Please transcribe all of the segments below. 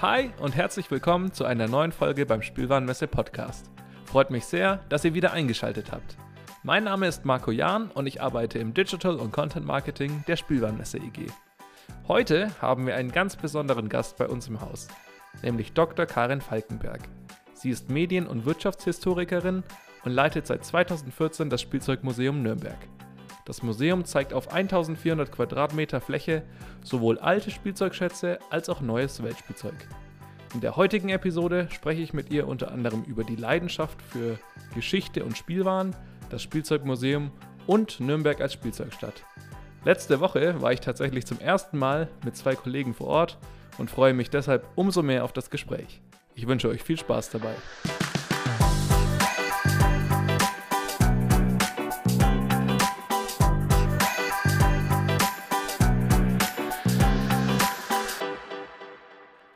Hi und herzlich willkommen zu einer neuen Folge beim Spielwarenmesse Podcast. Freut mich sehr, dass ihr wieder eingeschaltet habt. Mein Name ist Marco Jahn und ich arbeite im Digital und Content Marketing der Spielwarenmesse EG. Heute haben wir einen ganz besonderen Gast bei uns im Haus, nämlich Dr. Karin Falkenberg. Sie ist Medien- und Wirtschaftshistorikerin und leitet seit 2014 das Spielzeugmuseum Nürnberg. Das Museum zeigt auf 1400 Quadratmeter Fläche sowohl alte Spielzeugschätze als auch neues Weltspielzeug. In der heutigen Episode spreche ich mit ihr unter anderem über die Leidenschaft für Geschichte und Spielwaren, das Spielzeugmuseum und Nürnberg als Spielzeugstadt. Letzte Woche war ich tatsächlich zum ersten Mal mit zwei Kollegen vor Ort und freue mich deshalb umso mehr auf das Gespräch. Ich wünsche euch viel Spaß dabei.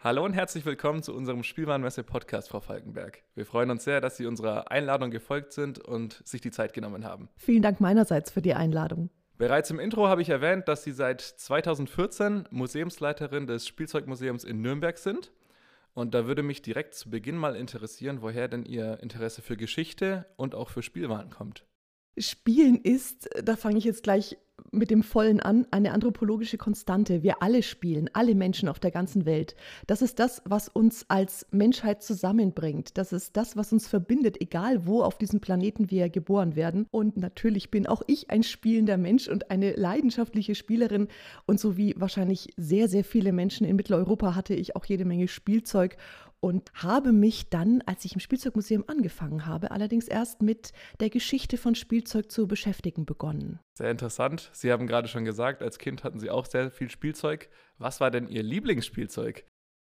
Hallo und herzlich willkommen zu unserem Spielwarenmesse-Podcast, Frau Falkenberg. Wir freuen uns sehr, dass Sie unserer Einladung gefolgt sind und sich die Zeit genommen haben. Vielen Dank meinerseits für die Einladung. Bereits im Intro habe ich erwähnt, dass Sie seit 2014 Museumsleiterin des Spielzeugmuseums in Nürnberg sind. Und da würde mich direkt zu Beginn mal interessieren, woher denn Ihr Interesse für Geschichte und auch für Spielwaren kommt. Spielen ist, da fange ich jetzt gleich mit dem Vollen an, eine anthropologische Konstante. Wir alle spielen, alle Menschen auf der ganzen Welt. Das ist das, was uns als Menschheit zusammenbringt. Das ist das, was uns verbindet, egal wo auf diesem Planeten wir geboren werden. Und natürlich bin auch ich ein spielender Mensch und eine leidenschaftliche Spielerin. Und so wie wahrscheinlich sehr, sehr viele Menschen in Mitteleuropa hatte ich auch jede Menge Spielzeug und habe mich dann, als ich im Spielzeugmuseum angefangen habe, allerdings erst mit der Geschichte von Spielzeug zu beschäftigen begonnen. Sehr interessant. Sie haben gerade schon gesagt, als Kind hatten Sie auch sehr viel Spielzeug. Was war denn Ihr Lieblingsspielzeug?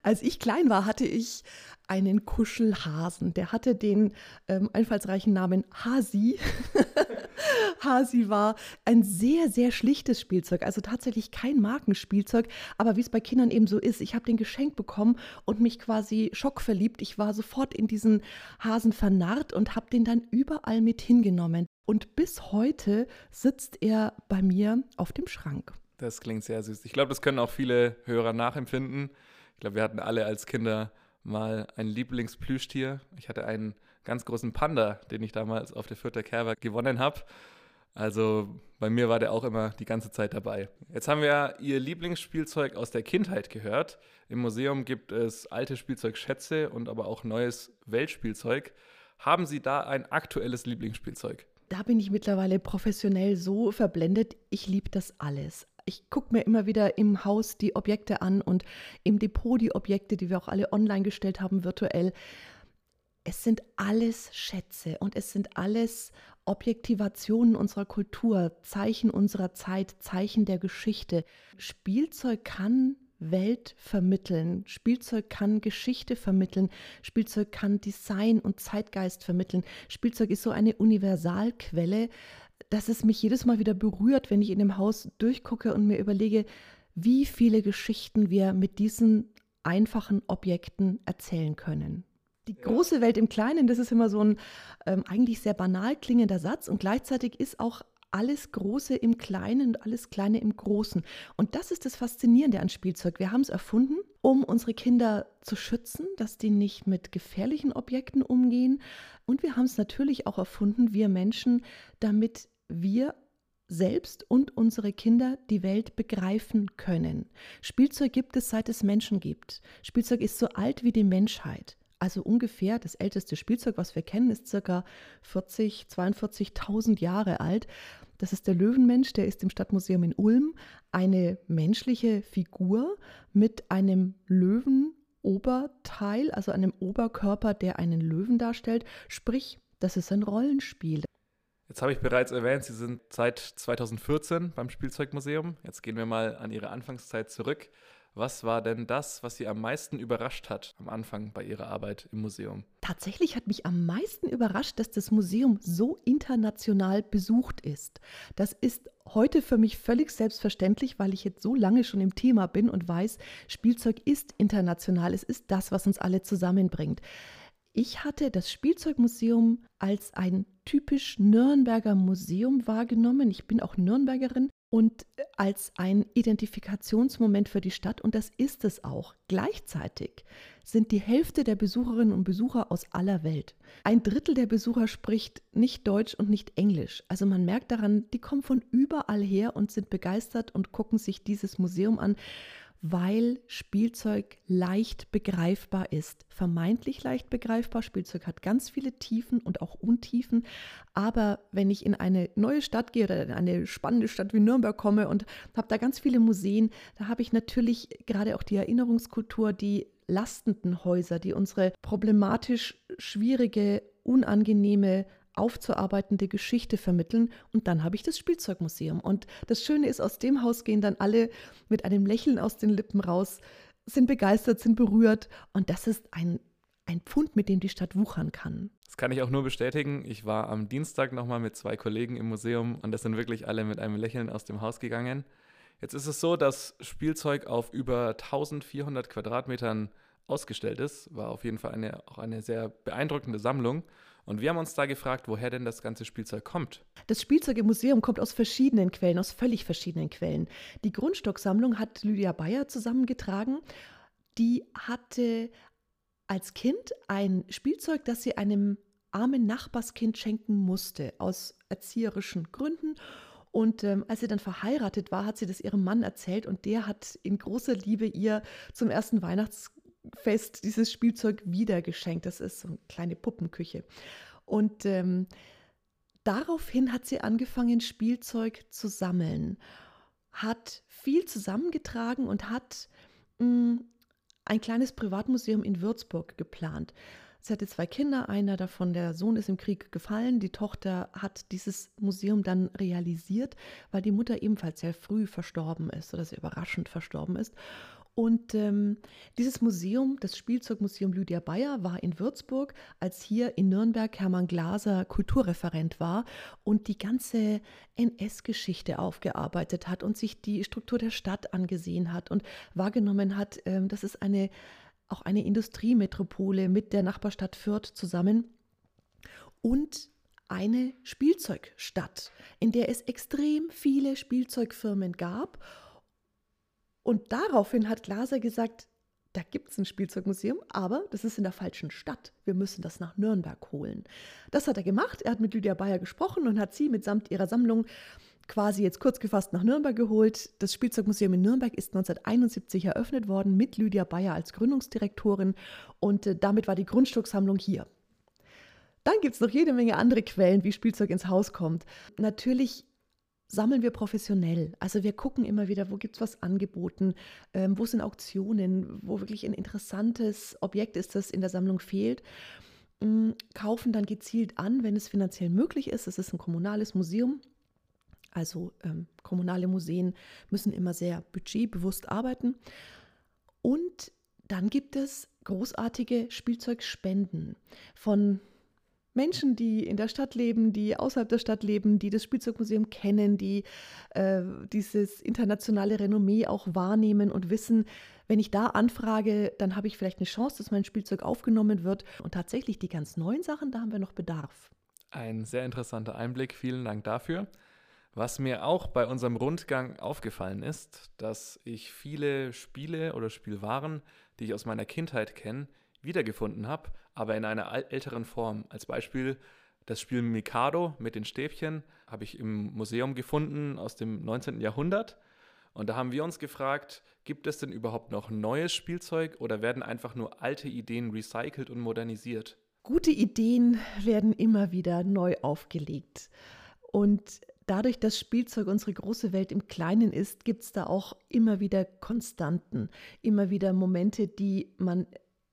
Als ich klein war, hatte ich einen Kuschelhasen. Der hatte den ähm, einfallsreichen Namen Hasi. Hasi war ein sehr, sehr schlichtes Spielzeug, also tatsächlich kein Markenspielzeug, aber wie es bei Kindern eben so ist, ich habe den geschenkt bekommen und mich quasi schockverliebt. Ich war sofort in diesen Hasen vernarrt und habe den dann überall mit hingenommen. Und bis heute sitzt er bei mir auf dem Schrank. Das klingt sehr süß. Ich glaube, das können auch viele Hörer nachempfinden. Ich glaube, wir hatten alle als Kinder mal ein Lieblingsplüschtier. Ich hatte einen ganz großen Panda, den ich damals auf der Fürther Kerber gewonnen habe. Also bei mir war der auch immer die ganze Zeit dabei. Jetzt haben wir Ihr Lieblingsspielzeug aus der Kindheit gehört. Im Museum gibt es alte Spielzeugschätze und aber auch neues Weltspielzeug. Haben Sie da ein aktuelles Lieblingsspielzeug? Da bin ich mittlerweile professionell so verblendet. Ich liebe das alles. Ich gucke mir immer wieder im Haus die Objekte an und im Depot die Objekte, die wir auch alle online gestellt haben, virtuell. Es sind alles Schätze und es sind alles Objektivationen unserer Kultur, Zeichen unserer Zeit, Zeichen der Geschichte. Spielzeug kann Welt vermitteln. Spielzeug kann Geschichte vermitteln. Spielzeug kann Design und Zeitgeist vermitteln. Spielzeug ist so eine Universalquelle, dass es mich jedes Mal wieder berührt, wenn ich in dem Haus durchgucke und mir überlege, wie viele Geschichten wir mit diesen einfachen Objekten erzählen können. Die große Welt im Kleinen, das ist immer so ein ähm, eigentlich sehr banal klingender Satz und gleichzeitig ist auch alles Große im Kleinen und alles Kleine im Großen. Und das ist das Faszinierende an Spielzeug. Wir haben es erfunden, um unsere Kinder zu schützen, dass die nicht mit gefährlichen Objekten umgehen. Und wir haben es natürlich auch erfunden, wir Menschen, damit wir selbst und unsere Kinder die Welt begreifen können. Spielzeug gibt es, seit es Menschen gibt. Spielzeug ist so alt wie die Menschheit. Also ungefähr das älteste Spielzeug, was wir kennen, ist circa 40, 42.000 Jahre alt. Das ist der Löwenmensch, der ist im Stadtmuseum in Ulm eine menschliche Figur mit einem Löwenoberteil, also einem Oberkörper, der einen Löwen darstellt. Sprich, das ist ein Rollenspiel. Jetzt habe ich bereits erwähnt, Sie sind seit 2014 beim Spielzeugmuseum. Jetzt gehen wir mal an Ihre Anfangszeit zurück. Was war denn das, was Sie am meisten überrascht hat am Anfang bei Ihrer Arbeit im Museum? Tatsächlich hat mich am meisten überrascht, dass das Museum so international besucht ist. Das ist heute für mich völlig selbstverständlich, weil ich jetzt so lange schon im Thema bin und weiß, Spielzeug ist international. Es ist das, was uns alle zusammenbringt. Ich hatte das Spielzeugmuseum als ein typisch Nürnberger Museum wahrgenommen. Ich bin auch Nürnbergerin und als ein Identifikationsmoment für die Stadt und das ist es auch. Gleichzeitig sind die Hälfte der Besucherinnen und Besucher aus aller Welt. Ein Drittel der Besucher spricht nicht Deutsch und nicht Englisch. Also man merkt daran, die kommen von überall her und sind begeistert und gucken sich dieses Museum an weil Spielzeug leicht begreifbar ist. Vermeintlich leicht begreifbar. Spielzeug hat ganz viele Tiefen und auch Untiefen. Aber wenn ich in eine neue Stadt gehe oder in eine spannende Stadt wie Nürnberg komme und habe da ganz viele Museen, da habe ich natürlich gerade auch die Erinnerungskultur, die lastenden Häuser, die unsere problematisch schwierige, unangenehme aufzuarbeitende Geschichte vermitteln. Und dann habe ich das Spielzeugmuseum. Und das Schöne ist, aus dem Haus gehen dann alle mit einem Lächeln aus den Lippen raus, sind begeistert, sind berührt. Und das ist ein, ein Pfund, mit dem die Stadt wuchern kann. Das kann ich auch nur bestätigen. Ich war am Dienstag nochmal mit zwei Kollegen im Museum und das sind wirklich alle mit einem Lächeln aus dem Haus gegangen. Jetzt ist es so, dass Spielzeug auf über 1400 Quadratmetern ausgestellt ist. War auf jeden Fall eine, auch eine sehr beeindruckende Sammlung. Und wir haben uns da gefragt, woher denn das ganze Spielzeug kommt. Das Spielzeug im Museum kommt aus verschiedenen Quellen, aus völlig verschiedenen Quellen. Die Grundstocksammlung hat Lydia Bayer zusammengetragen. Die hatte als Kind ein Spielzeug, das sie einem armen Nachbarskind schenken musste, aus erzieherischen Gründen. Und ähm, als sie dann verheiratet war, hat sie das ihrem Mann erzählt und der hat in großer Liebe ihr zum ersten Weihnachts Fest dieses Spielzeug wieder geschenkt. Das ist so eine kleine Puppenküche. Und ähm, daraufhin hat sie angefangen, Spielzeug zu sammeln, hat viel zusammengetragen und hat mh, mm, ein kleines Privatmuseum in Würzburg geplant. Sie hatte zwei Kinder, einer davon, der Sohn ist im Krieg gefallen, die Tochter hat dieses Museum dann realisiert, weil die Mutter ebenfalls sehr früh verstorben ist oder sehr überraschend verstorben ist. Und ähm, dieses Museum, das Spielzeugmuseum Lydia Bayer, war in Würzburg, als hier in Nürnberg Hermann Glaser Kulturreferent war und die ganze NS-Geschichte aufgearbeitet hat und sich die Struktur der Stadt angesehen hat und wahrgenommen hat, ähm, dass es eine, auch eine Industriemetropole mit der Nachbarstadt Fürth zusammen und eine Spielzeugstadt, in der es extrem viele Spielzeugfirmen gab und daraufhin hat Glaser gesagt, da gibt es ein Spielzeugmuseum, aber das ist in der falschen Stadt. Wir müssen das nach Nürnberg holen. Das hat er gemacht. Er hat mit Lydia Bayer gesprochen und hat sie mitsamt ihrer Sammlung quasi jetzt kurz gefasst nach Nürnberg geholt. Das Spielzeugmuseum in Nürnberg ist 1971 eröffnet worden mit Lydia Bayer als Gründungsdirektorin und äh, damit war die Grundstücksammlung hier. Dann gibt es noch jede Menge andere Quellen, wie Spielzeug ins Haus kommt. Natürlich sammeln wir professionell. Also wir gucken immer wieder, wo gibt es was angeboten, ähm, wo sind Auktionen, wo wirklich ein interessantes Objekt ist, das in der Sammlung fehlt. Ähm, kaufen dann gezielt an, wenn es finanziell möglich ist. Es ist ein kommunales Museum. Also ähm, kommunale Museen müssen immer sehr budgetbewusst arbeiten. Und dann gibt es großartige Spielzeugspenden von Menschen, die in der Stadt leben, die außerhalb der Stadt leben, die das Spielzeugmuseum kennen, die äh, dieses internationale Renommee auch wahrnehmen und wissen, wenn ich da anfrage, dann habe ich vielleicht eine Chance, dass mein Spielzeug aufgenommen wird. Und tatsächlich die ganz neuen Sachen, da haben wir noch Bedarf. Ein sehr interessanter Einblick, vielen Dank dafür. Was mir auch bei unserem Rundgang aufgefallen ist, dass ich viele Spiele oder Spielwaren, die ich aus meiner Kindheit kenne, wiedergefunden habe, aber in einer älteren Form. Als Beispiel das Spiel Mikado mit den Stäbchen habe ich im Museum gefunden aus dem 19. Jahrhundert. Und da haben wir uns gefragt, gibt es denn überhaupt noch neues Spielzeug oder werden einfach nur alte Ideen recycelt und modernisiert? Gute Ideen werden immer wieder neu aufgelegt. Und dadurch, dass Spielzeug unsere große Welt im Kleinen ist, gibt es da auch immer wieder Konstanten, immer wieder Momente, die man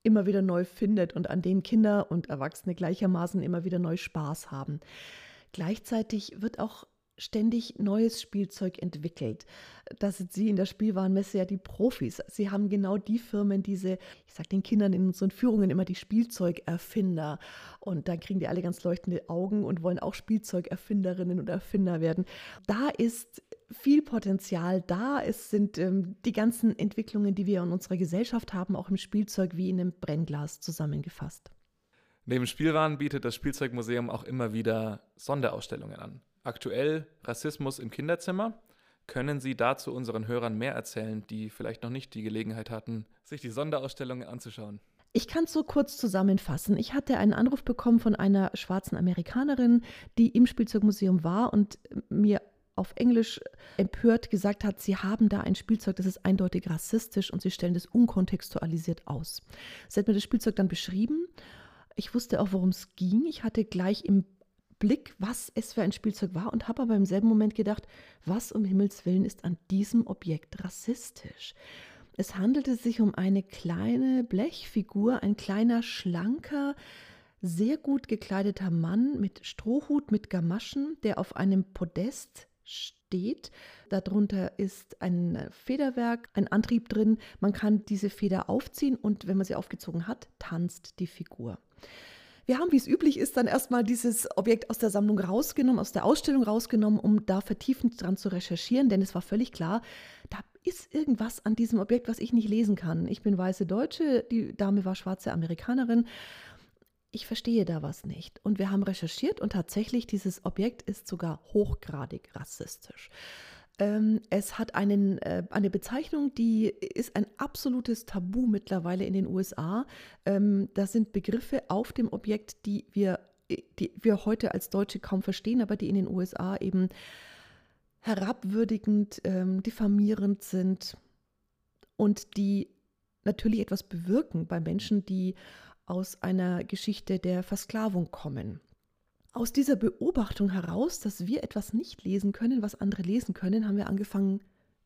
immer wieder neu findet und an denen Kinder und Erwachsene gleichermaßen immer wieder neu Spaß haben. Gleichzeitig wird auch ständig neues Spielzeug entwickelt. Das sind Sie in der Spielwarenmesse ja die Profis. Sie haben genau die Firmen, diese, ich sage den Kindern in unseren Führungen immer die Spielzeugerfinder. Und da kriegen die alle ganz leuchtende Augen und wollen auch Spielzeugerfinderinnen und Erfinder werden. Da ist viel Potenzial da. Es sind ähm, die ganzen Entwicklungen, die wir in unserer Gesellschaft haben, auch im Spielzeug wie in einem Brennglas zusammengefasst. Neben Spielwaren bietet das Spielzeugmuseum auch immer wieder Sonderausstellungen an. Aktuell Rassismus im Kinderzimmer. Können Sie dazu unseren Hörern mehr erzählen, die vielleicht noch nicht die Gelegenheit hatten, sich die Sonderausstellungen anzuschauen? Ich kann es so kurz zusammenfassen. Ich hatte einen Anruf bekommen von einer schwarzen Amerikanerin, die im Spielzeugmuseum war und mir auf Englisch empört gesagt hat, sie haben da ein Spielzeug, das ist eindeutig rassistisch und sie stellen das unkontextualisiert aus. Sie hat mir das Spielzeug dann beschrieben ich wusste auch, worum es ging. Ich hatte gleich im Blick, was es für ein Spielzeug war und habe aber im selben Moment gedacht, was um Himmels willen ist an diesem Objekt rassistisch? Es handelte sich um eine kleine Blechfigur, ein kleiner, schlanker, sehr gut gekleideter Mann mit Strohhut, mit Gamaschen, der auf einem Podest steht. Darunter ist ein Federwerk, ein Antrieb drin. Man kann diese Feder aufziehen und wenn man sie aufgezogen hat, tanzt die Figur. Wir haben, wie es üblich ist, dann erstmal dieses Objekt aus der Sammlung rausgenommen, aus der Ausstellung rausgenommen, um da vertiefend dran zu recherchieren, denn es war völlig klar, da ist irgendwas an diesem Objekt, was ich nicht lesen kann. Ich bin weiße Deutsche, die Dame war schwarze Amerikanerin. Ich verstehe da was nicht. Und wir haben recherchiert und tatsächlich, dieses Objekt ist sogar hochgradig rassistisch. Ähm, es hat einen, äh, eine Bezeichnung, die ist ein absolutes Tabu mittlerweile in den USA. Ähm, das sind Begriffe auf dem Objekt, die wir, die wir heute als Deutsche kaum verstehen, aber die in den USA eben herabwürdigend, ähm, diffamierend sind und die natürlich etwas bewirken bei Menschen, die aus einer Geschichte der Versklavung kommen. Aus dieser Beobachtung heraus, dass wir etwas nicht lesen können, was andere lesen können, haben wir angefangen,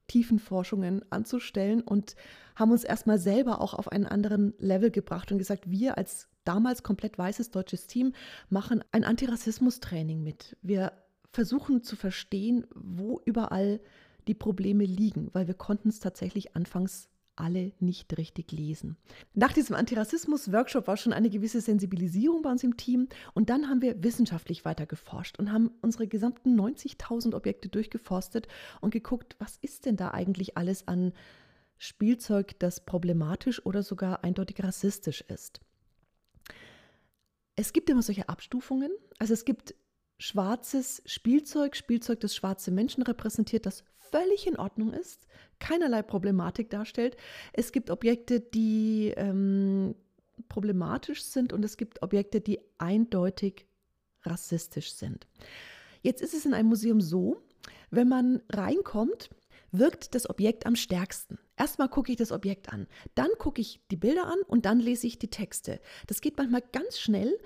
Tiefenforschungen anzustellen und haben uns erstmal selber auch auf einen anderen Level gebracht und gesagt, wir als damals komplett weißes deutsches Team machen ein Antirassismus-Training mit. Wir versuchen zu verstehen, wo überall die Probleme liegen, weil wir konnten es tatsächlich anfangs alle nicht richtig lesen. Nach diesem Antirassismus-Workshop war schon eine gewisse Sensibilisierung bei uns im Team und dann haben wir wissenschaftlich weiter geforscht und haben unsere gesamten 90.000 Objekte durchgeforstet und geguckt, was ist denn da eigentlich alles an Spielzeug, das problematisch oder sogar eindeutig rassistisch ist. Es gibt immer solche Abstufungen. Also es gibt schwarzes Spielzeug, Spielzeug, das schwarze Menschen repräsentiert, das völlig in Ordnung ist, keinerlei Problematik darstellt. Es gibt Objekte, die ähm, problematisch sind und es gibt Objekte, die eindeutig rassistisch sind. Jetzt ist es in einem Museum so, wenn man reinkommt, wirkt das Objekt am stärksten. Erstmal gucke ich das Objekt an, dann gucke ich die Bilder an und dann lese ich die Texte. Das geht manchmal ganz schnell,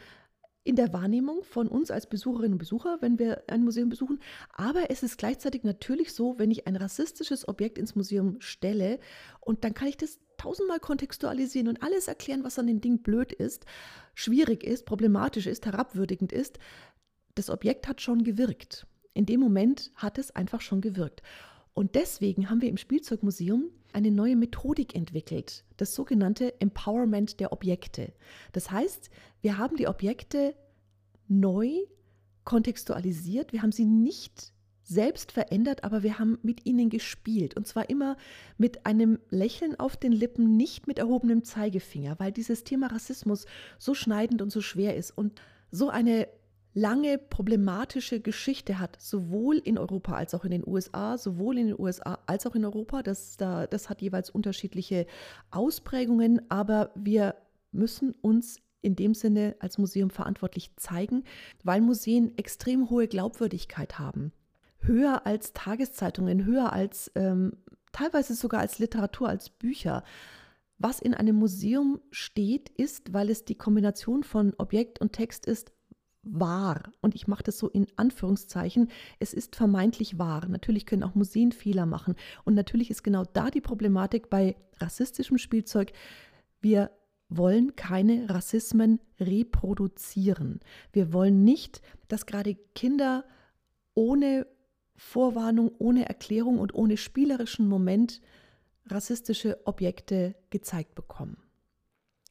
in der Wahrnehmung von uns als Besucherinnen und Besucher, wenn wir ein Museum besuchen. Aber es ist gleichzeitig natürlich so, wenn ich ein rassistisches Objekt ins Museum stelle und dann kann ich das tausendmal kontextualisieren und alles erklären, was an dem Ding blöd ist, schwierig ist, problematisch ist, herabwürdigend ist. Das Objekt hat schon gewirkt. In dem Moment hat es einfach schon gewirkt. Und deswegen haben wir im Spielzeugmuseum eine neue Methodik entwickelt, das sogenannte Empowerment der Objekte. Das heißt, wir haben die Objekte neu kontextualisiert, wir haben sie nicht selbst verändert, aber wir haben mit ihnen gespielt. Und zwar immer mit einem Lächeln auf den Lippen, nicht mit erhobenem Zeigefinger, weil dieses Thema Rassismus so schneidend und so schwer ist und so eine lange problematische Geschichte hat, sowohl in Europa als auch in den USA, sowohl in den USA als auch in Europa. Das, da, das hat jeweils unterschiedliche Ausprägungen, aber wir müssen uns in dem Sinne als Museum verantwortlich zeigen, weil Museen extrem hohe Glaubwürdigkeit haben. Höher als Tageszeitungen, höher als ähm, teilweise sogar als Literatur, als Bücher. Was in einem Museum steht, ist, weil es die Kombination von Objekt und Text ist, wahr. Und ich mache das so in Anführungszeichen. Es ist vermeintlich wahr. Natürlich können auch Museen Fehler machen. Und natürlich ist genau da die Problematik bei rassistischem Spielzeug. Wir wollen keine Rassismen reproduzieren. Wir wollen nicht, dass gerade Kinder ohne Vorwarnung, ohne Erklärung und ohne spielerischen Moment rassistische Objekte gezeigt bekommen.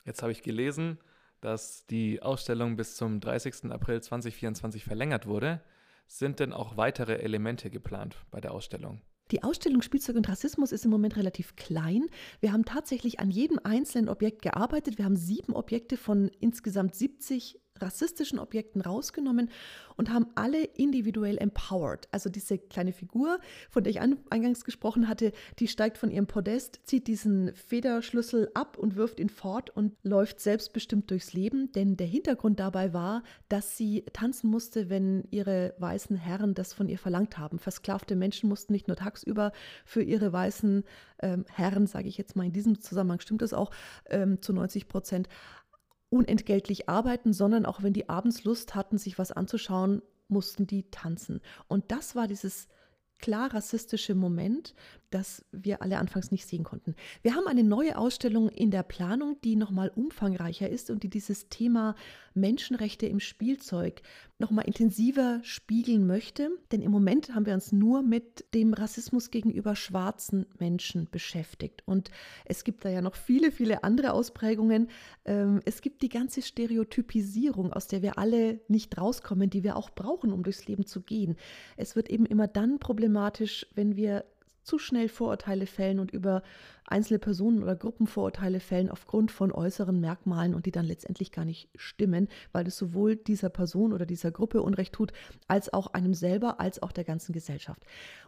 Jetzt habe ich gelesen, dass die Ausstellung bis zum 30. April 2024 verlängert wurde. Sind denn auch weitere Elemente geplant bei der Ausstellung? Die Ausstellung Spielzeug und Rassismus ist im Moment relativ klein. Wir haben tatsächlich an jedem einzelnen Objekt gearbeitet. Wir haben sieben Objekte von insgesamt 70 rassistischen Objekten rausgenommen und haben alle individuell empowered. Also diese kleine Figur, von der ich eingangs gesprochen hatte, die steigt von ihrem Podest, zieht diesen Federschlüssel ab und wirft ihn fort und läuft selbstbestimmt durchs Leben. Denn der Hintergrund dabei war, dass sie tanzen musste, wenn ihre weißen Herren das von ihr verlangt haben. Versklavte Menschen mussten nicht nur tagsüber für ihre weißen ähm, Herren, sage ich jetzt mal in diesem Zusammenhang stimmt es auch, ähm, zu 90 Prozent, unentgeltlich arbeiten, sondern auch wenn die abends Lust hatten, sich was anzuschauen, mussten die tanzen. Und das war dieses klar rassistische Moment, das wir alle anfangs nicht sehen konnten. Wir haben eine neue Ausstellung in der Planung, die nochmal umfangreicher ist und die dieses Thema Menschenrechte im Spielzeug nochmal intensiver spiegeln möchte. Denn im Moment haben wir uns nur mit dem Rassismus gegenüber schwarzen Menschen beschäftigt. Und es gibt da ja noch viele, viele andere Ausprägungen. Ähm, es gibt die ganze Stereotypisierung, aus der wir alle nicht rauskommen, die wir auch brauchen, um durchs Leben zu gehen. Es wird eben immer dann problematisch, wenn wir zu schnell Vorurteile fällen und über einzelne Personen oder Gruppenvorurteile fällen aufgrund von äußeren Merkmalen und die dann letztendlich gar nicht stimmen, weil es sowohl dieser Person oder dieser Gruppe Unrecht tut, als auch einem selber, als auch der ganzen Gesellschaft.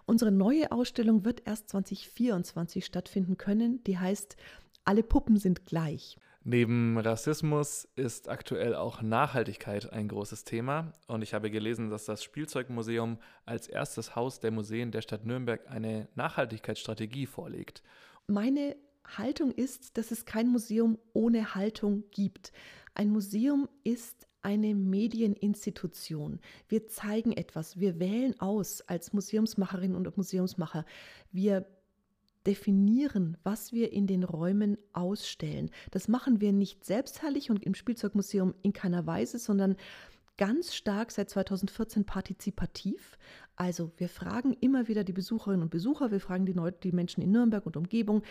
Unsere neue Ausstellung wird erst 2024 stattfinden können. Die heißt Alle Puppen sind gleich. Neben Rassismus ist aktuell auch Nachhaltigkeit ein großes Thema und ich habe gelesen, dass das Spielzeugmuseum als erstes Haus der Museen der Stadt Nürnberg eine Nachhaltigkeitsstrategie vorlegt. Meine Haltung ist, dass es kein Museum ohne Haltung gibt. Ein Museum ist eine Medieninstitution. Wir zeigen etwas, wir wählen aus als Museumsmacherinnen und Museumsmacher. Wir definieren, was wir in den Räumen ausstellen. Das machen wir nicht selbstherrlich und im Spielzeugmuseum in keiner Weise, sondern ganz stark seit 2014 partizipativ. Also wir fragen immer wieder die Besucherinnen und Besucher, wir fragen die, Leute, die Menschen in Nürnberg und Umgebung,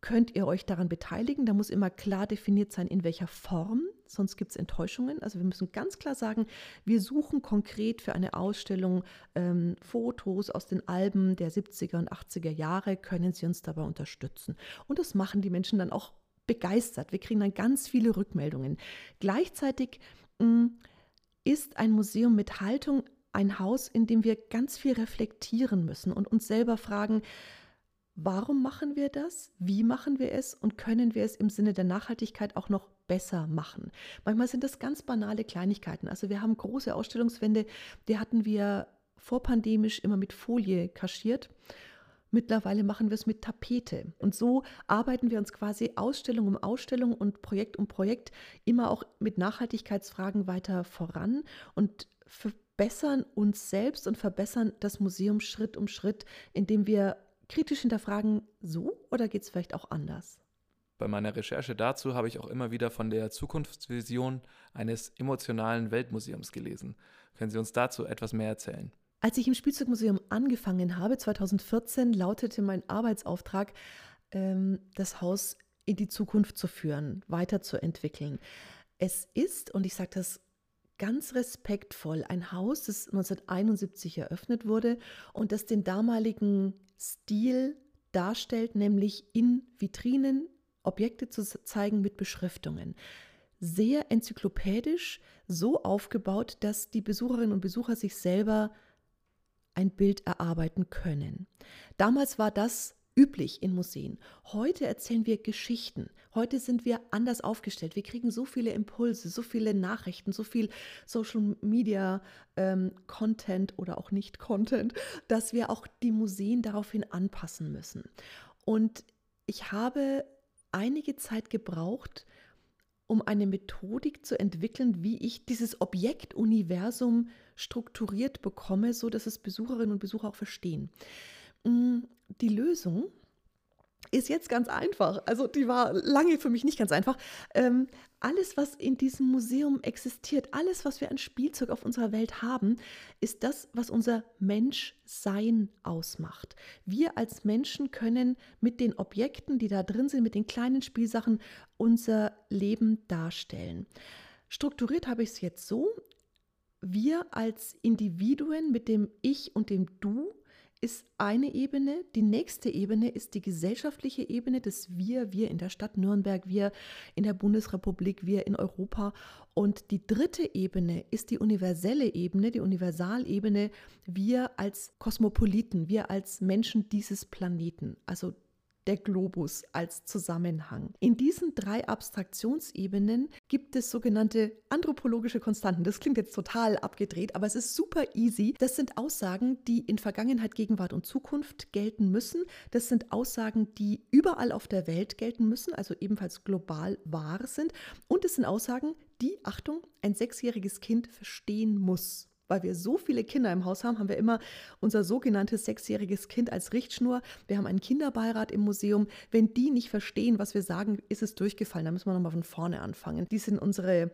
könnt ihr euch daran beteiligen? Da muss immer klar definiert sein, in welcher Form, sonst gibt es Enttäuschungen. Also wir müssen ganz klar sagen, wir suchen konkret für eine Ausstellung ähm, Fotos aus den Alben der 70er und 80er Jahre, können Sie uns dabei unterstützen. Und das machen die Menschen dann auch begeistert. Wir kriegen dann ganz viele Rückmeldungen. Gleichzeitig mh, mm, ist ein Museum mit Haltung ein Haus, in dem wir ganz viel reflektieren müssen und uns selber fragen, Warum machen wir das? Wie machen wir es? Und können wir es im Sinne der Nachhaltigkeit auch noch besser machen? Manchmal sind das ganz banale Kleinigkeiten. Also wir haben große Ausstellungswände, die hatten wir vorpandemisch immer mit Folie kaschiert. Mittlerweile machen wir es mit Tapete. Und so arbeiten wir uns quasi Ausstellung um Ausstellung und Projekt um Projekt immer auch mit Nachhaltigkeitsfragen weiter voran und verbessern uns selbst und verbessern das Museum Schritt um Schritt, indem wir kritisch hinterfragen, so oder geht es vielleicht auch anders? Bei meiner Recherche dazu habe ich auch immer wieder von der Zukunftsvision eines emotionalen Weltmuseums gelesen. Können Sie uns dazu etwas mehr erzählen? Als ich im Spielzeugmuseum angefangen habe, 2014, lautete mein Arbeitsauftrag, ähm, das Haus in die Zukunft zu führen, weiterzuentwickeln. Es ist, und ich sage das ganz respektvoll, ein Haus, das 1971 eröffnet wurde und das den damaligen Stil darstellt, nämlich in Vitrinen Objekte zu zeigen mit Beschriftungen. Sehr enzyklopädisch, so aufgebaut, dass die Besucherinnen und Besucher sich selber ein Bild erarbeiten können. Damals war das üblich in Museen. Heute erzählen wir Geschichten. Heute sind wir anders aufgestellt. Wir kriegen so viele Impulse, so viele Nachrichten, so viel Social Media ähm, Content oder auch nicht Content, dass wir auch die Museen daraufhin anpassen müssen. Und ich habe einige Zeit gebraucht, um eine Methodik zu entwickeln, wie ich dieses Objektuniversum strukturiert bekomme, so dass es Besucherinnen und Besucher auch verstehen. Die Lösung ist jetzt ganz einfach. Also die war lange für mich nicht ganz einfach. Ähm, alles, was in diesem Museum existiert, alles, was wir an Spielzeug auf unserer Welt haben, ist das, was unser Menschsein ausmacht. Wir als Menschen können mit den Objekten, die da drin sind, mit den kleinen Spielsachen, unser Leben darstellen. Strukturiert habe ich es jetzt so. Wir als Individuen mit dem Ich und dem Du ist eine Ebene. Die nächste Ebene ist die gesellschaftliche Ebene, das Wir, wir in der Stadt Nürnberg, wir in der Bundesrepublik, wir in Europa. Und die dritte Ebene ist die universelle Ebene, die Universalebene, wir als Kosmopoliten, wir als Menschen dieses Planeten. Also der Globus als Zusammenhang. In diesen drei Abstraktionsebenen gibt es sogenannte anthropologische Konstanten. Das klingt jetzt total abgedreht, aber es ist super easy. Das sind Aussagen, die in Vergangenheit, Gegenwart und Zukunft gelten müssen. Das sind Aussagen, die überall auf der Welt gelten müssen, also ebenfalls global wahr sind. Und es sind Aussagen, die, Achtung, ein sechsjähriges Kind verstehen muss weil wir so viele Kinder im Haus haben, haben wir immer unser sogenanntes sechsjähriges Kind als Richtschnur. Wir haben einen Kinderbeirat im Museum. Wenn die nicht verstehen, was wir sagen, ist es durchgefallen. Da müssen wir nochmal von vorne anfangen. Die sind unsere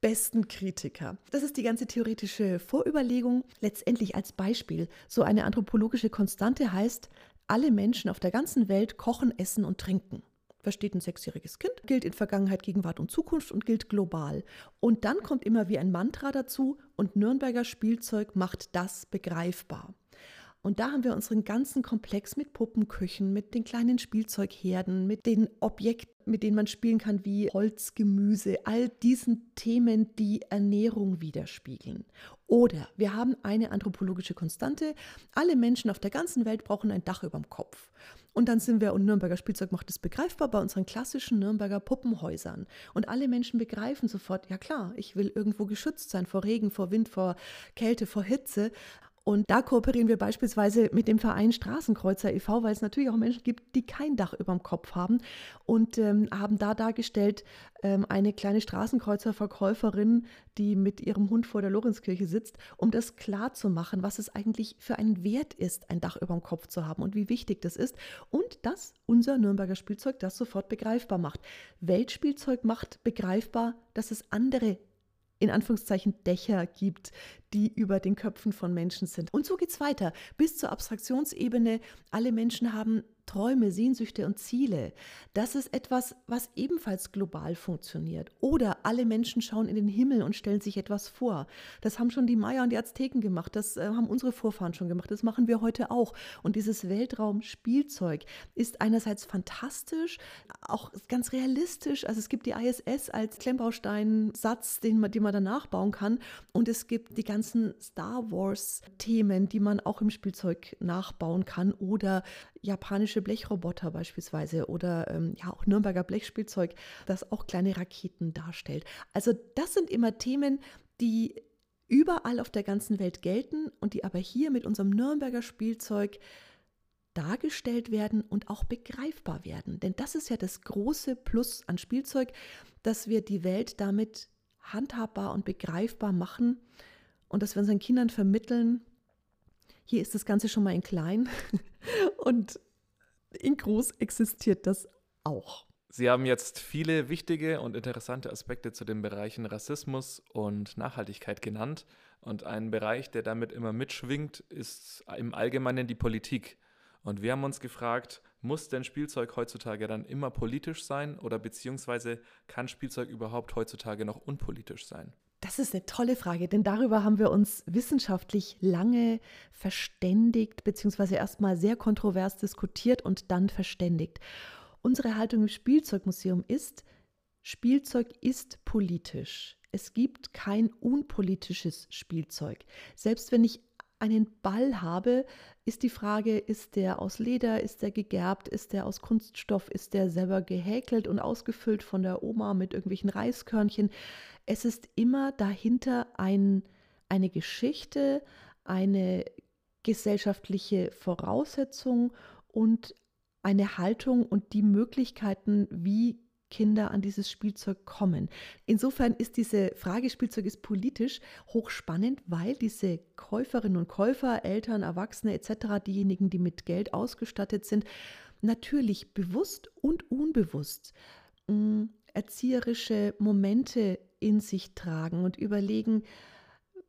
besten Kritiker. Das ist die ganze theoretische Vorüberlegung. Letztendlich als Beispiel, so eine anthropologische Konstante heißt, alle Menschen auf der ganzen Welt kochen, essen und trinken versteht ein sechsjähriges Kind, gilt in Vergangenheit, Gegenwart und Zukunft und gilt global. Und dann kommt immer wie ein Mantra dazu und Nürnberger Spielzeug macht das begreifbar. Und da haben wir unseren ganzen Komplex mit Puppenküchen, mit den kleinen Spielzeugherden, mit den Objekten, mit denen man spielen kann, wie Holz, Gemüse, all diesen Themen, die Ernährung widerspiegeln. Oder wir haben eine anthropologische Konstante. Alle Menschen auf der ganzen Welt brauchen ein Dach über dem Kopf. Und dann sind wir, und Nürnberger Spielzeug macht es begreifbar bei unseren klassischen Nürnberger Puppenhäusern. Und alle Menschen begreifen sofort, ja klar, ich will irgendwo geschützt sein vor Regen, vor Wind, vor Kälte, vor Hitze. Und da kooperieren wir beispielsweise mit dem Verein Straßenkreuzer e.V., weil es natürlich auch Menschen gibt, die kein Dach über dem Kopf haben und ähm, haben da dargestellt ähm, eine kleine Straßenkreuzer-Verkäuferin, die mit ihrem Hund vor der Lorenzkirche sitzt, um das klar zu machen, was es eigentlich für einen Wert ist, ein Dach über dem Kopf zu haben und wie wichtig das ist und dass unser Nürnberger Spielzeug das sofort begreifbar macht. Weltspielzeug macht begreifbar, dass es andere in Anführungszeichen Dächer gibt, die über den Köpfen von Menschen sind. Und so geht es weiter bis zur Abstraktionsebene. Alle Menschen haben Träume, Sehnsüchte und Ziele. Das ist etwas, was ebenfalls global funktioniert. Oder alle Menschen schauen in den Himmel und stellen sich etwas vor. Das haben schon die Maya und die Azteken gemacht. Das äh, haben unsere Vorfahren schon gemacht. Das machen wir heute auch. Und dieses Weltraumspielzeug ist einerseits fantastisch, auch ganz realistisch. Also es gibt die ISS als Klemmbaustein-Satz, den man, den man danach bauen kann. Und es gibt die ganzen Star Wars-Themen, die man auch im Spielzeug nachbauen kann. Oder japanische Blechroboter beispielsweise oder ähm, ja auch Nürnberger Blechspielzeug, das auch kleine Raketen darstellt. Also das sind immer Themen, die überall auf der ganzen Welt gelten und die aber hier mit unserem Nürnberger Spielzeug dargestellt werden und auch begreifbar werden. Denn das ist ja das große Plus an Spielzeug, dass wir die Welt damit handhabbar und begreifbar machen und dass wir unseren Kindern vermitteln, hier ist das Ganze schon mal in klein und in groß existiert das auch. Sie haben jetzt viele wichtige und interessante Aspekte zu den Bereichen Rassismus und Nachhaltigkeit genannt. Und ein Bereich, der damit immer mitschwingt, ist im Allgemeinen die Politik. Und wir haben uns gefragt, muss denn Spielzeug heutzutage dann immer politisch sein oder beziehungsweise kann Spielzeug überhaupt heutzutage noch unpolitisch sein? Das ist eine tolle Frage, denn darüber haben wir uns wissenschaftlich lange verständigt, beziehungsweise erstmal sehr kontrovers diskutiert und dann verständigt. Unsere Haltung im Spielzeugmuseum ist, Spielzeug ist politisch. Es gibt kein unpolitisches Spielzeug. Selbst wenn ich einen Ball habe, ist die Frage, ist der aus Leder, ist der gegerbt, ist der aus Kunststoff, ist der selber gehäkelt und ausgefüllt von der Oma mit irgendwelchen Reiskörnchen. Es ist immer dahinter ein, eine Geschichte, eine gesellschaftliche Voraussetzung und eine Haltung und die Möglichkeiten, wie Kinder an dieses Spielzeug kommen. Insofern ist diese Frage Spielzeug ist politisch hochspannend, weil diese Käuferinnen und Käufer, Eltern, Erwachsene etc., diejenigen, die mit Geld ausgestattet sind, natürlich bewusst und unbewusst mh, mm, erzieherische Momente in sich tragen und überlegen,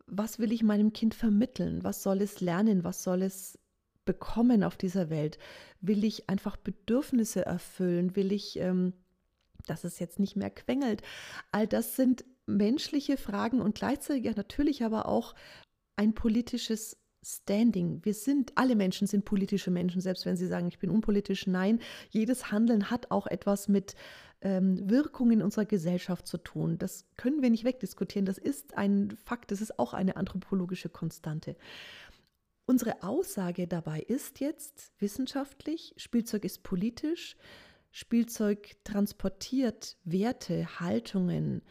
was will ich meinem Kind vermitteln? Was soll es lernen? Was soll es bekommen auf dieser Welt? Will ich einfach Bedürfnisse erfüllen? Will ich ähm, dass es jetzt nicht mehr quengelt. All das sind menschliche Fragen und gleichzeitig natürlich aber auch ein politisches Standing. Wir sind, alle Menschen sind politische Menschen, selbst wenn sie sagen, ich bin unpolitisch. Nein, jedes Handeln hat auch etwas mit ähm, Wirkung in unserer Gesellschaft zu tun. Das können wir nicht wegdiskutieren. Das ist ein Fakt, das ist auch eine anthropologische Konstante. Unsere Aussage dabei ist jetzt wissenschaftlich, Spielzeug ist politisch, Spielzeug transportiert Werte, Haltungen,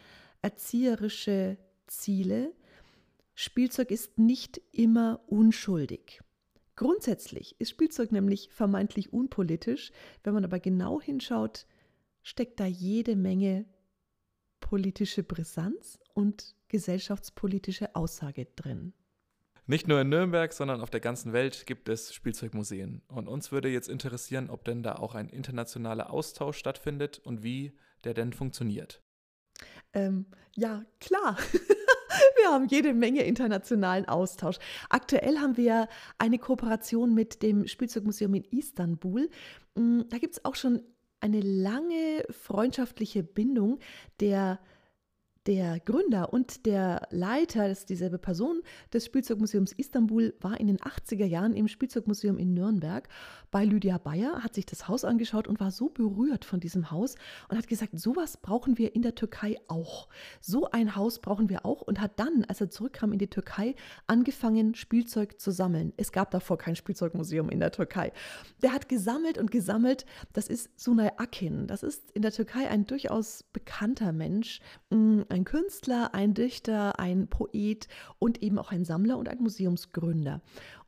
erzieherische Ziele. Spielzeug ist nicht immer unschuldig. Grundsätzlich ist Spielzeug nämlich vermeintlich unpolitisch. Wenn man aber genau hinschaut, steckt da jede Menge politische Brisanz und gesellschaftspolitische Aussage drin. Nicht nur in Nürnberg, sondern auf der ganzen Welt gibt es Spielzeugmuseen. Und uns würde jetzt interessieren, ob denn da auch ein internationaler Austausch stattfindet und wie der denn funktioniert. Ähm, ja, klar. Wir haben jede Menge internationalen Austausch. Aktuell haben wir eine Kooperation mit dem Spielzeugmuseum in Istanbul. Mm, da gibt es auch schon eine lange freundschaftliche Bindung der der Gründer und der Leiter, das ist dieselbe Person, des Spielzeugmuseums Istanbul, war in den 80er Jahren im Spielzeugmuseum in Nürnberg bei Lydia Bayer, hat sich das Haus angeschaut und war so berührt von diesem Haus und hat gesagt, sowas brauchen wir in der Türkei auch. So ein Haus brauchen wir auch und hat dann, als er zurückkam in die Türkei, angefangen, Spielzeug zu sammeln. Es gab davor kein Spielzeugmuseum in der Türkei. Der hat gesammelt und gesammelt. Das ist Sunay Akin. Das ist in der Türkei ein durchaus bekannter Mensch, mm, ein Künstler, ein Dichter, ein Poet und eben auch ein Sammler und ein Museumsgründer.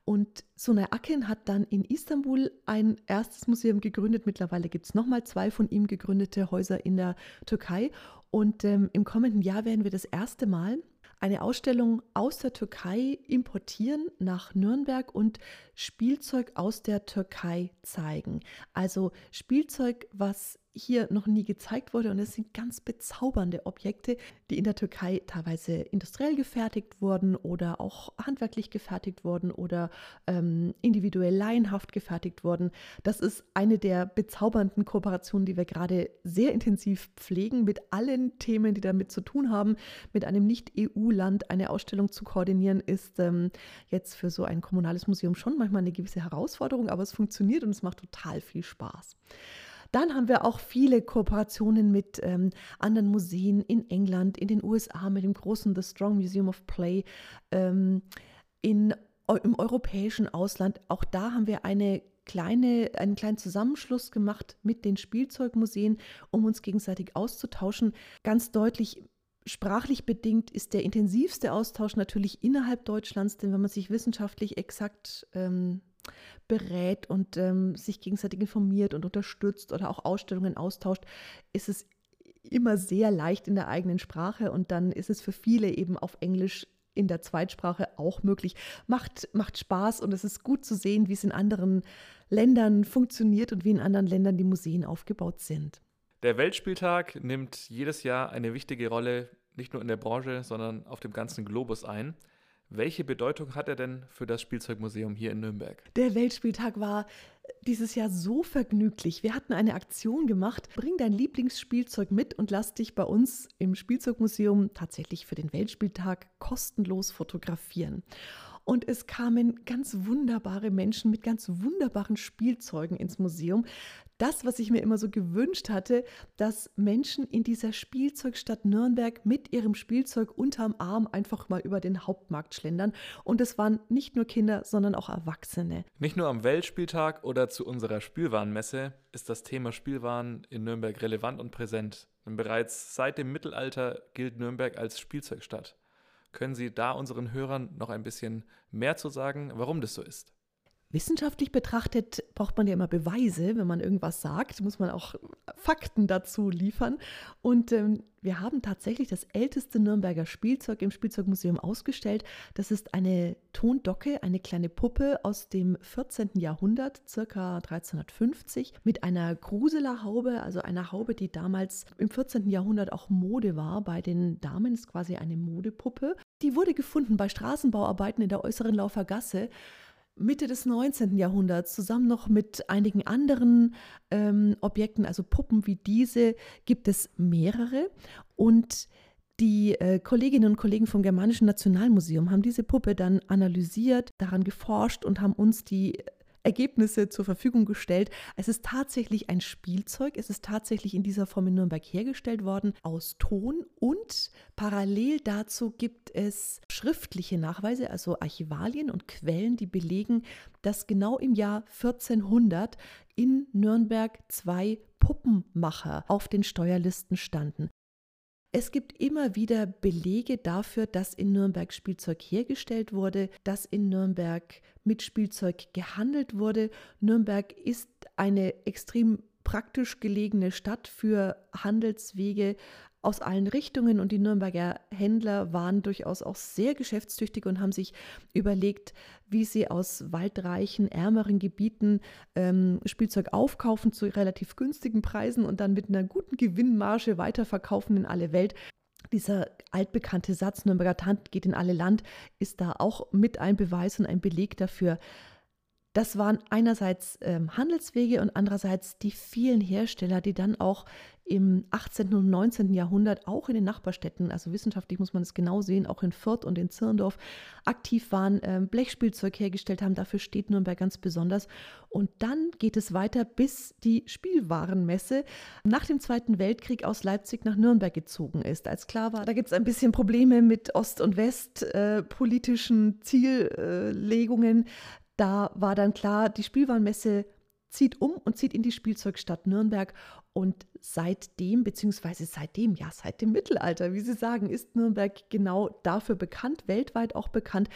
Und Sunay Akin hat dann in Istanbul ein erstes Museum gegründet. Mittlerweile gibt es nochmal zwei von ihm gegründete Häuser in der Türkei. Und ähm, im kommenden Jahr werden wir das erste Mal eine Ausstellung aus der Türkei importieren nach Nürnberg und Spielzeug aus der Türkei zeigen. Also Spielzeug, was hier noch nie gezeigt wurde. Und es sind ganz bezaubernde Objekte, die in der Türkei teilweise industriell gefertigt wurden oder auch handwerklich gefertigt wurden oder ähm, individuell laienhaft gefertigt wurden. Das ist eine der bezaubernden Kooperationen, die wir gerade sehr intensiv pflegen, mit allen Themen, die damit zu tun haben. Mit einem Nicht-EU-Land eine Ausstellung zu koordinieren, ist ähm, jetzt für so ein kommunales Museum schon manchmal eine gewisse Herausforderung, aber es funktioniert und es macht total viel Spaß. Dann haben wir auch viele Kooperationen mit ähm, anderen Museen in England, in den USA, mit dem großen The Strong Museum of Play, ähm, in, im europäischen Ausland. Auch da haben wir eine kleine, einen kleinen Zusammenschluss gemacht mit den Spielzeugmuseen, um uns gegenseitig auszutauschen. Ganz deutlich Sprachlich bedingt ist der intensivste Austausch natürlich innerhalb Deutschlands, denn wenn man sich wissenschaftlich exakt ähm, berät und ähm, sich gegenseitig informiert und unterstützt oder auch Ausstellungen austauscht, ist es immer sehr leicht in der eigenen Sprache und dann ist es für viele eben auf Englisch in der Zweitsprache auch möglich. Macht, macht Spaß und es ist gut zu sehen, wie es in anderen Ländern funktioniert und wie in anderen Ländern die Museen aufgebaut sind. Der Weltspieltag nimmt jedes Jahr eine wichtige Rolle, nicht nur in der Branche, sondern auf dem ganzen Globus ein. Welche Bedeutung hat er denn für das Spielzeugmuseum hier in Nürnberg? Der Weltspieltag war dieses Jahr so vergnüglich. Wir hatten eine Aktion gemacht. Bring dein Lieblingsspielzeug mit und lass dich bei uns im Spielzeugmuseum tatsächlich für den Weltspieltag kostenlos fotografieren. Und es kamen ganz wunderbare Menschen mit ganz wunderbaren Spielzeugen ins Museum das, was ich mir immer so gewünscht hatte, dass Menschen in dieser Spielzeugstadt Nürnberg mit ihrem Spielzeug unterm Arm einfach mal über den Hauptmarkt schlendern. Und es waren nicht nur Kinder, sondern auch Erwachsene. Nicht nur am Weltspieltag oder zu unserer Spielwarenmesse ist das Thema Spielwaren in Nürnberg relevant und präsent. Denn bereits seit dem Mittelalter gilt Nürnberg als Spielzeugstadt. Können Sie da unseren Hörern noch ein bisschen mehr zu sagen, warum das so ist? Wissenschaftlich betrachtet braucht man ja immer Beweise, wenn man irgendwas sagt, muss man auch Fakten dazu liefern. Und ähm, wir haben tatsächlich das älteste Nürnberger Spielzeug im Spielzeugmuseum ausgestellt. Das ist eine Tondocke, eine kleine Puppe aus dem 14. Jahrhundert, circa 1350, mit einer Gruselerhaube, also einer Haube, die damals im 14. Jahrhundert auch Mode war. Bei den Damen ist quasi eine Modepuppe. Die wurde gefunden bei Straßenbauarbeiten in der äußeren Laufer Gasse. Mitte des 19. Jahrhunderts zusammen noch mit einigen anderen ähm, Objekten, also Puppen wie diese, gibt es mehrere. Und Die äh, Kolleginnen und Kollegen vom Germanischen Nationalmuseum haben diese Puppe dann analysiert, daran geforscht und haben uns die Ergebnisse zur Verfügung gestellt. Es ist tatsächlich ein Spielzeug. Es ist tatsächlich in dieser Form in Nürnberg hergestellt worden aus Ton und parallel dazu gibt es schriftliche Nachweise, also Archivalien und Quellen, die belegen, dass genau im Jahr 1400 in Nürnberg zwei Puppenmacher auf den Steuerlisten standen. Es gibt immer wieder Belege dafür, dass in Nürnberg Spielzeug hergestellt wurde, dass in Nürnberg mit Spielzeug gehandelt wurde. Nürnberg ist eine extrem praktisch gelegene Stadt für Handelswege aus allen Richtungen und die Nürnberger Händler waren durchaus auch sehr geschäftstüchtig und haben sich überlegt, wie sie aus waldreichen, ärmeren Gebieten ähm, Spielzeug aufkaufen zu relativ günstigen Preisen und dann mit einer guten Gewinnmarge weiterverkaufen in alle Welt. Dieser altbekannte Satz, Nürnberger Tante geht in alle Land, ist da auch mit ein Beweis und ein Beleg dafür, das waren einerseits ähm, Handelswege und andererseits die vielen Hersteller, die dann auch im 18. und 19. Jahrhundert auch in den Nachbarstädten, also wissenschaftlich muss man es genau sehen, auch in Fürth und in Zirndorf aktiv waren, ähm, Blechspielzeug hergestellt haben. Dafür steht Nürnberg ganz besonders. Und dann geht es weiter bis die Spielwarenmesse nach dem Zweiten Weltkrieg aus Leipzig nach Nürnberg gezogen ist. Als klar war, da gibt es ein bisschen Probleme mit Ost und West, äh, Ziellegungen. Da war dann klar, die Spielwarenmesse zieht um und zieht in die Spielzeugstadt Nürnberg. Und seitdem, beziehungsweise seitdem, ja, seit dem Mittelalter, wie Sie sagen, ist Nürnberg genau dafür bekannt, weltweit auch bekannt.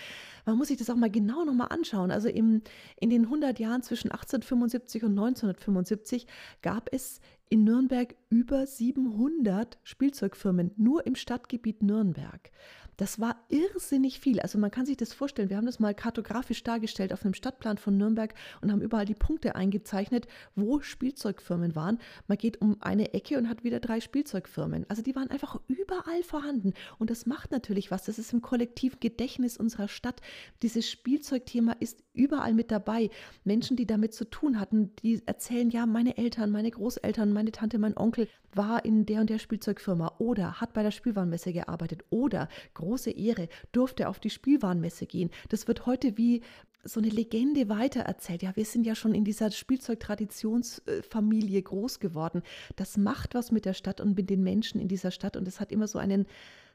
Man muss sich das auch mal genau nochmal anschauen. Also im, in den 100 Jahren zwischen 1875 und 1975 gab es in Nürnberg über 700 Spielzeugfirmen, nur im Stadtgebiet Nürnberg. Das war irrsinnig viel. Also man kann sich das vorstellen. Wir haben das mal kartografisch dargestellt auf einem Stadtplan von Nürnberg und haben überall die Punkte eingezeichnet, wo Spielzeugfirmen waren. Man geht um eine Ecke und hat wieder drei Spielzeugfirmen. Also die waren einfach überall vorhanden. Und das macht natürlich was. Das ist im kollektiven Gedächtnis unserer Stadt. Dieses Spielzeugthema ist überall mit dabei. Menschen, die damit zu tun hatten, die erzählen, ja, meine Eltern, meine Großeltern, meine Tante, mein Onkel war in der und der Spielzeugfirma oder hat bei der Spielwarenmesse gearbeitet oder große Ehre, durfte auf die Spielwarenmesse gehen. Das wird heute wie so eine Legende weitererzählt. Ja, wir sind ja schon in dieser Spielzeugtraditionsfamilie groß geworden. Das macht was mit der Stadt und mit den Menschen in dieser Stadt und es hat immer so einen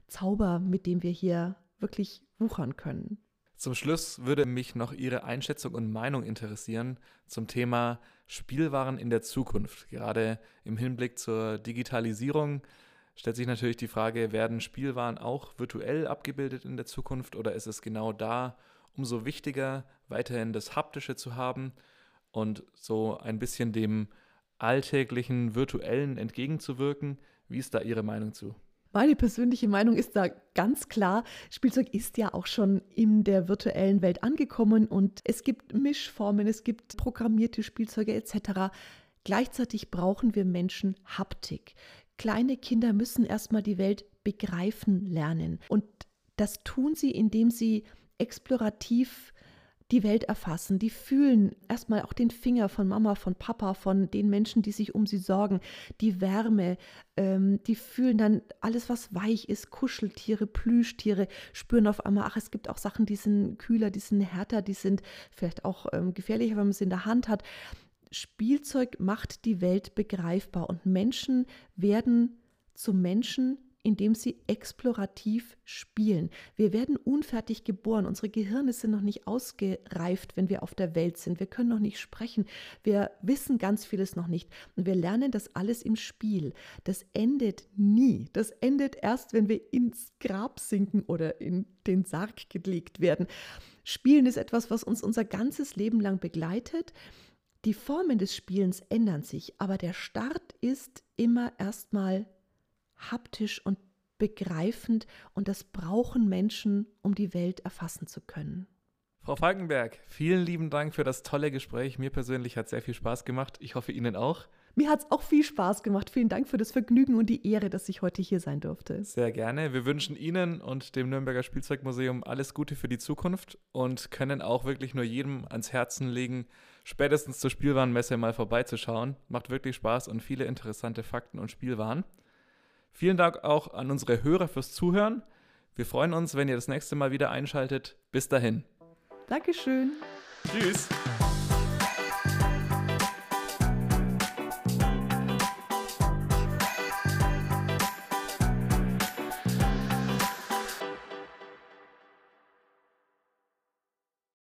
Zauber, mit dem wir hier wirklich wuchern können. Zum Schluss würde mich noch Ihre Einschätzung und Meinung interessieren zum Thema Spielwaren in der Zukunft. Gerade im Hinblick zur Digitalisierung stellt sich natürlich die Frage, werden Spielwaren auch virtuell abgebildet in der Zukunft oder ist es genau da umso wichtiger, weiterhin das Haptische zu haben und so ein bisschen dem alltäglichen Virtuellen entgegenzuwirken? Wie ist da Ihre Meinung zu? Meine persönliche Meinung ist da ganz klar, Spielzeug ist ja auch schon in der virtuellen Welt angekommen und es gibt Mischformen, es gibt programmierte Spielzeuge etc. Gleichzeitig brauchen wir Menschen Haptik. Kleine Kinder müssen erstmal die Welt begreifen lernen und das tun sie, indem sie explorativ die Welt erfassen, die fühlen erstmal auch den Finger von Mama, von Papa, von den Menschen, die sich um sie sorgen, die Wärme, ähm, die fühlen dann alles, was weich ist, Kuscheltiere, Plüschtiere, spüren auf einmal, ach, es gibt auch Sachen, die sind kühler, die sind härter, die sind vielleicht auch ähm, gefährlicher, wenn man sie in der Hand hat. Spielzeug macht die Welt begreifbar und Menschen werden zu Menschen, indem sie explorativ spielen. Wir werden unfertig geboren. Unsere Gehirne sind noch nicht ausgereift, wenn wir auf der Welt sind. Wir können noch nicht sprechen. Wir wissen ganz vieles noch nicht. Und wir lernen das alles im Spiel. Das endet nie. Das endet erst, wenn wir ins Grab sinken oder in den Sarg gelegt werden. Spielen ist etwas, was uns unser ganzes Leben lang begleitet. Die Formen des Spielens ändern sich, aber der Start ist immer erstmal haptisch und begreifend und das brauchen Menschen, um die Welt erfassen zu können. Frau Falkenberg, vielen lieben Dank für das tolle Gespräch. Mir persönlich hat sehr viel Spaß gemacht. Ich hoffe Ihnen auch. Mir hat es auch viel Spaß gemacht. Vielen Dank für das Vergnügen und die Ehre, dass ich heute hier sein durfte. Sehr gerne. Wir wünschen Ihnen und dem Nürnberger Spielzeugmuseum alles Gute für die Zukunft und können auch wirklich nur jedem ans Herzen legen, spätestens zur Spielwarenmesse mal vorbeizuschauen. Macht wirklich Spaß und viele interessante Fakten und Spielwaren. Vielen Dank auch an unsere Hörer fürs Zuhören. Wir freuen uns, wenn ihr das nächste Mal wieder einschaltet. Bis dahin. Dankeschön. Tschüss.